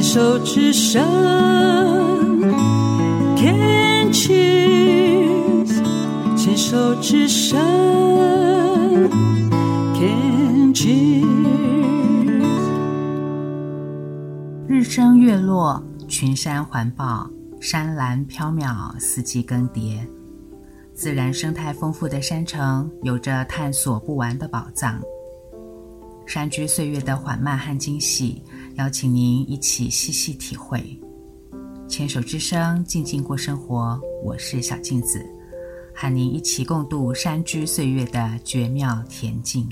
牵手之声，Can cheers，牵手之声，Can cheers。日升月落，群山环抱，山峦飘渺，四季更迭。自然生态丰富的山城，有着探索不完的宝藏。山居岁月的缓慢和惊喜，邀请您一起细细体会。牵手之声，静静过生活。我是小镜子，和您一起共度山居岁月的绝妙恬静。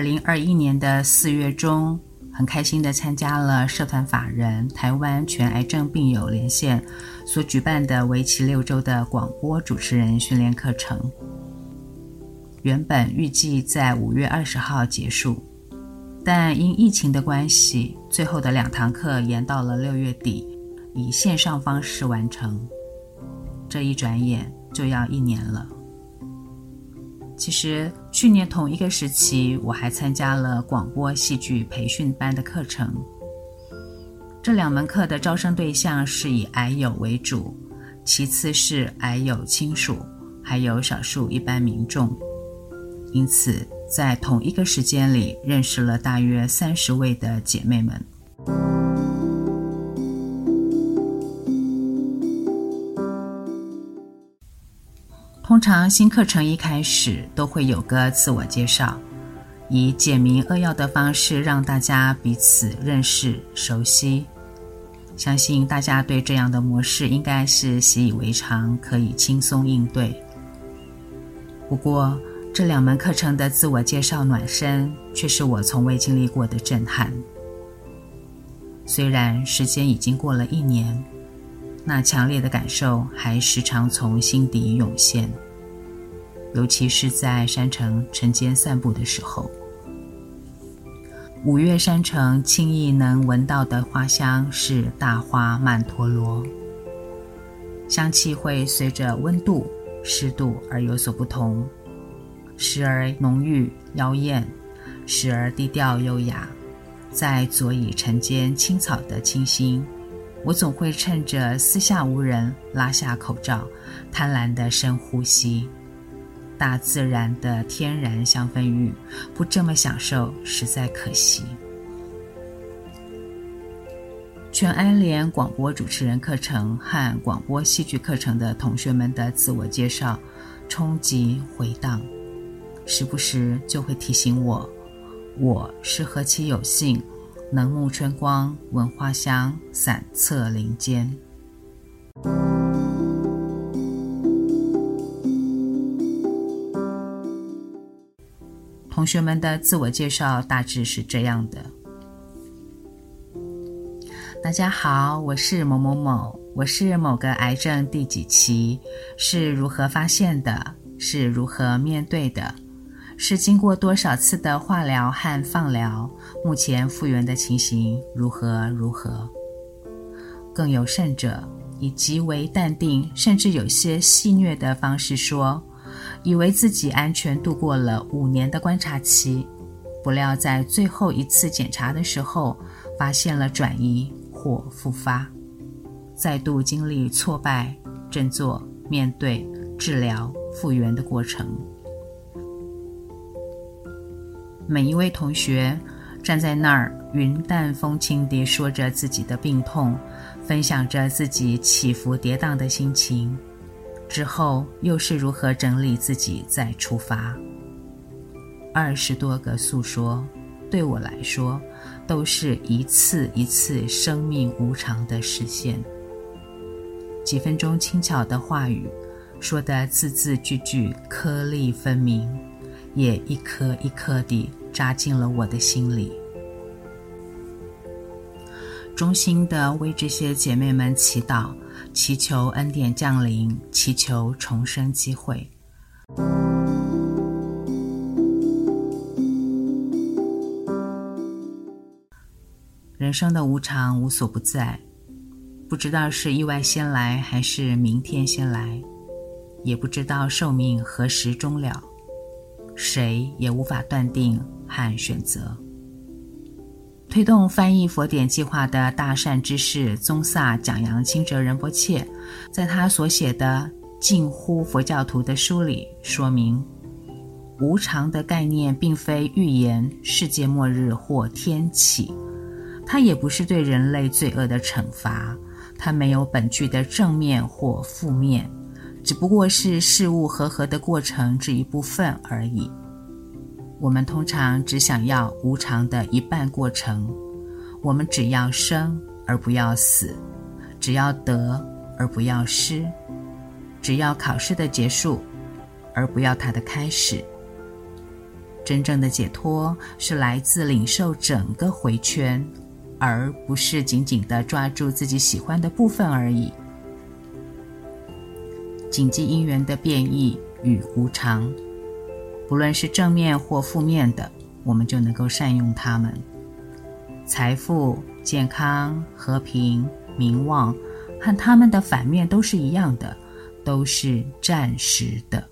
二零二一年的四月中，很开心地参加了社团法人台湾全癌症病友连线所举办的为期六周的广播主持人训练课程。原本预计在五月二十号结束，但因疫情的关系，最后的两堂课延到了六月底，以线上方式完成。这一转眼就要一年了。其实去年同一个时期，我还参加了广播戏剧培训班的课程。这两门课的招生对象是以癌友为主，其次是癌友亲属，还有少数一般民众。因此，在同一个时间里，认识了大约三十位的姐妹们。通常新课程一开始都会有个自我介绍，以简明扼要的方式让大家彼此认识熟悉。相信大家对这样的模式应该是习以为常，可以轻松应对。不过这两门课程的自我介绍暖身却是我从未经历过的震撼。虽然时间已经过了一年。那强烈的感受还时常从心底涌现，尤其是在山城晨间散步的时候。五月山城轻易能闻到的花香是大花曼陀罗，香气会随着温度、湿度而有所不同，时而浓郁妖艳，时而低调优雅，在佐以晨间青草的清新。我总会趁着四下无人，拉下口罩，贪婪地深呼吸。大自然的天然香氛浴，不这么享受实在可惜。全安联广播主持人课程和广播戏剧课程的同学们的自我介绍，冲击回荡，时不时就会提醒我，我是何其有幸。能沐春光，闻花香，散策林间。同学们的自我介绍大致是这样的：大家好，我是某某某，我是某个癌症第几期，是如何发现的，是如何面对的。是经过多少次的化疗和放疗，目前复原的情形如何如何？更有甚者，以极为淡定，甚至有些戏谑的方式说，以为自己安全度过了五年的观察期，不料在最后一次检查的时候，发现了转移或复发，再度经历挫败、振作、面对、治疗、复原的过程。每一位同学站在那儿，云淡风轻地说着自己的病痛，分享着自己起伏跌宕的心情，之后又是如何整理自己再出发。二十多个诉说，对我来说，都是一次一次生命无常的实现。几分钟轻巧的话语，说的字字句句颗粒分明，也一颗一颗地。扎进了我的心里。衷心的为这些姐妹们祈祷，祈求恩典降临，祈求重生机会。人生的无常无所不在，不知道是意外先来还是明天先来，也不知道寿命何时终了，谁也无法断定和选择。推动翻译佛典计划的大善知识宗萨蒋扬清哲仁波切，在他所写的《近乎佛教徒》的书里说明，无常的概念并非预言世界末日或天启，它也不是对人类罪恶的惩罚，它没有本具的正面或负面，只不过是事物和合的过程这一部分而已。我们通常只想要无常的一半过程，我们只要生而不要死，只要得而不要失，只要考试的结束而不要它的开始。真正的解脱是来自领受整个回圈，而不是紧紧的抓住自己喜欢的部分而已。谨记因缘的变异与无常。不论是正面或负面的，我们就能够善用它们。财富、健康、和平、名望，和它们的反面都是一样的，都是暂时的。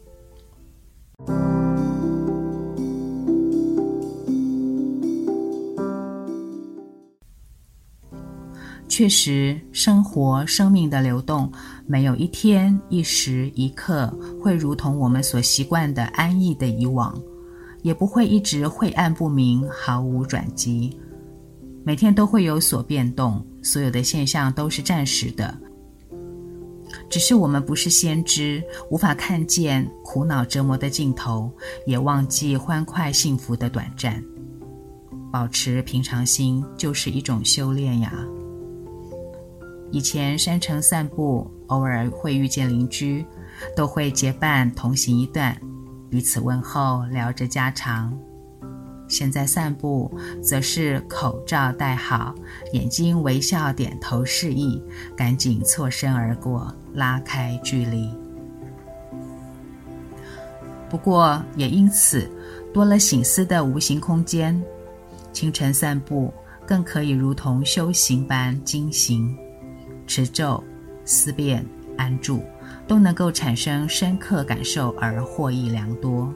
确实，生活、生命的流动，没有一天、一时、一刻会如同我们所习惯的安逸的以往，也不会一直晦暗不明、毫无转机。每天都会有所变动，所有的现象都是暂时的。只是我们不是先知，无法看见苦恼折磨的尽头，也忘记欢快幸福的短暂。保持平常心，就是一种修炼呀。以前山城散步，偶尔会遇见邻居，都会结伴同行一段，彼此问候，聊着家常。现在散步，则是口罩戴好，眼睛微笑，点头示意，赶紧错身而过，拉开距离。不过，也因此多了醒思的无形空间。清晨散步，更可以如同修行般精行。持咒、思辨、安住，都能够产生深刻感受而获益良多。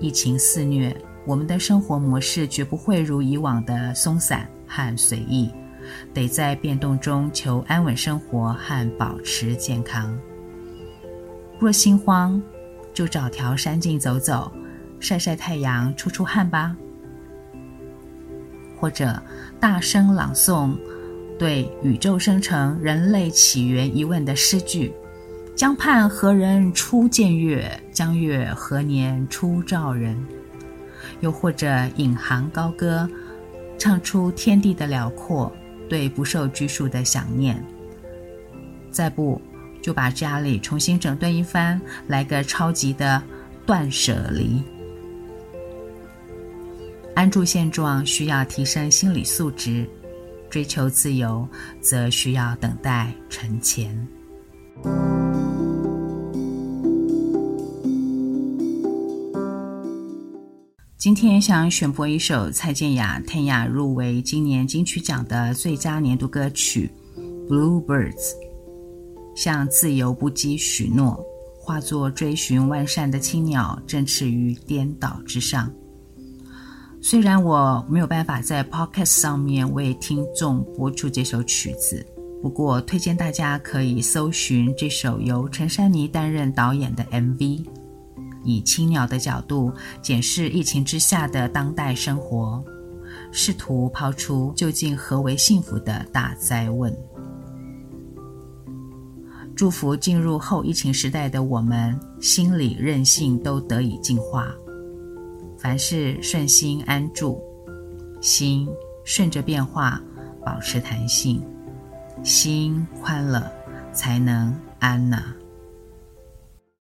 疫情肆虐，我们的生活模式绝不会如以往的松散和随意，得在变动中求安稳生活和保持健康。若心慌，就找条山径走走，晒晒太阳，出出汗吧。或者大声朗诵。对宇宙生成、人类起源疑问的诗句：“江畔何人初见月？江月何年初照人？”又或者引吭高歌，唱出天地的辽阔，对不受拘束的想念。再不，就把家里重新整顿一番，来个超级的断舍离。安住现状，需要提升心理素质。追求自由，则需要等待成前。今天想选播一首蔡健雅、天雅入围今年金曲奖的最佳年度歌曲《Bluebirds》，向自由不羁许诺，化作追寻万善的青鸟，振翅于颠倒之上。虽然我没有办法在 Podcast 上面为听众播出这首曲子，不过推荐大家可以搜寻这首由陈珊妮担任导演的 MV，以青鸟的角度检视疫情之下的当代生活，试图抛出究竟何为幸福的大哉问。祝福进入后疫情时代的我们，心理韧性都得以进化。凡事顺心安住，心顺着变化，保持弹性，心宽了，才能安呢。